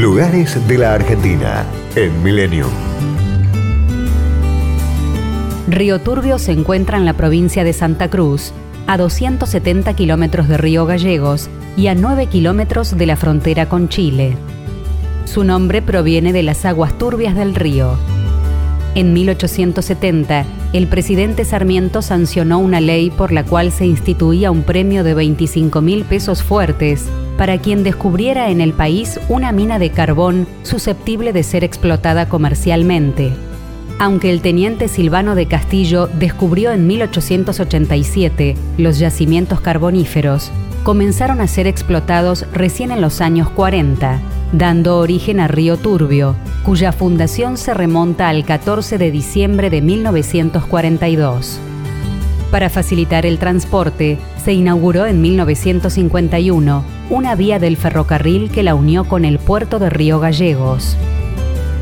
Lugares de la Argentina en Milenio. Río Turbio se encuentra en la provincia de Santa Cruz, a 270 kilómetros de Río Gallegos y a 9 kilómetros de la frontera con Chile. Su nombre proviene de las aguas turbias del río. En 1870, el presidente Sarmiento sancionó una ley por la cual se instituía un premio de 25 mil pesos fuertes para quien descubriera en el país una mina de carbón susceptible de ser explotada comercialmente. Aunque el teniente Silvano de Castillo descubrió en 1887 los yacimientos carboníferos, comenzaron a ser explotados recién en los años 40, dando origen a Río Turbio, cuya fundación se remonta al 14 de diciembre de 1942. Para facilitar el transporte, se inauguró en 1951 una vía del ferrocarril que la unió con el puerto de Río Gallegos.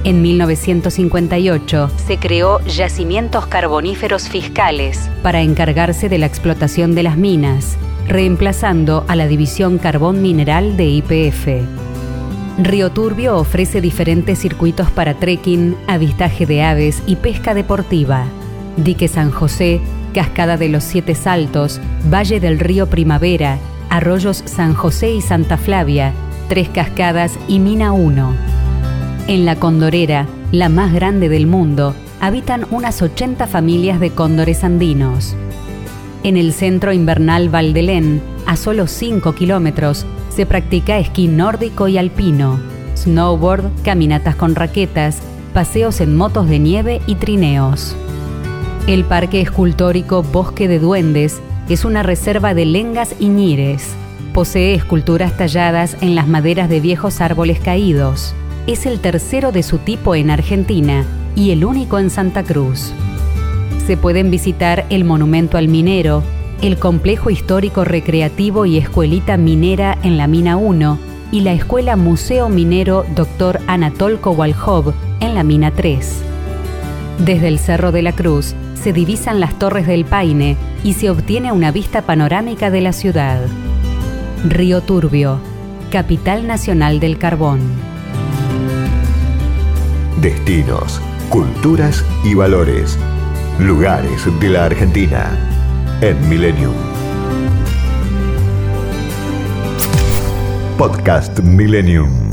En 1958 se creó Yacimientos Carboníferos Fiscales para encargarse de la explotación de las minas, reemplazando a la División Carbón Mineral de IPF. Río Turbio ofrece diferentes circuitos para trekking, avistaje de aves y pesca deportiva. Dique San José, Cascada de los Siete Saltos, Valle del Río Primavera, Arroyos San José y Santa Flavia, Tres Cascadas y Mina 1. En la Condorera, la más grande del mundo, habitan unas 80 familias de cóndores andinos. En el centro invernal Valdelén, a solo 5 kilómetros, se practica esquí nórdico y alpino, snowboard, caminatas con raquetas, paseos en motos de nieve y trineos. El parque escultórico Bosque de Duendes es una reserva de lengas y ñires. Posee esculturas talladas en las maderas de viejos árboles caídos es el tercero de su tipo en Argentina y el único en Santa Cruz. Se pueden visitar el Monumento al Minero, el Complejo Histórico Recreativo y Escuelita Minera en la Mina 1 y la Escuela Museo Minero Dr. Anatol Kowalhov en la Mina 3. Desde el Cerro de la Cruz se divisan las Torres del Paine y se obtiene una vista panorámica de la ciudad. Río Turbio, capital nacional del carbón destinos, culturas y valores. Lugares de la Argentina en Millennium. Podcast Millennium.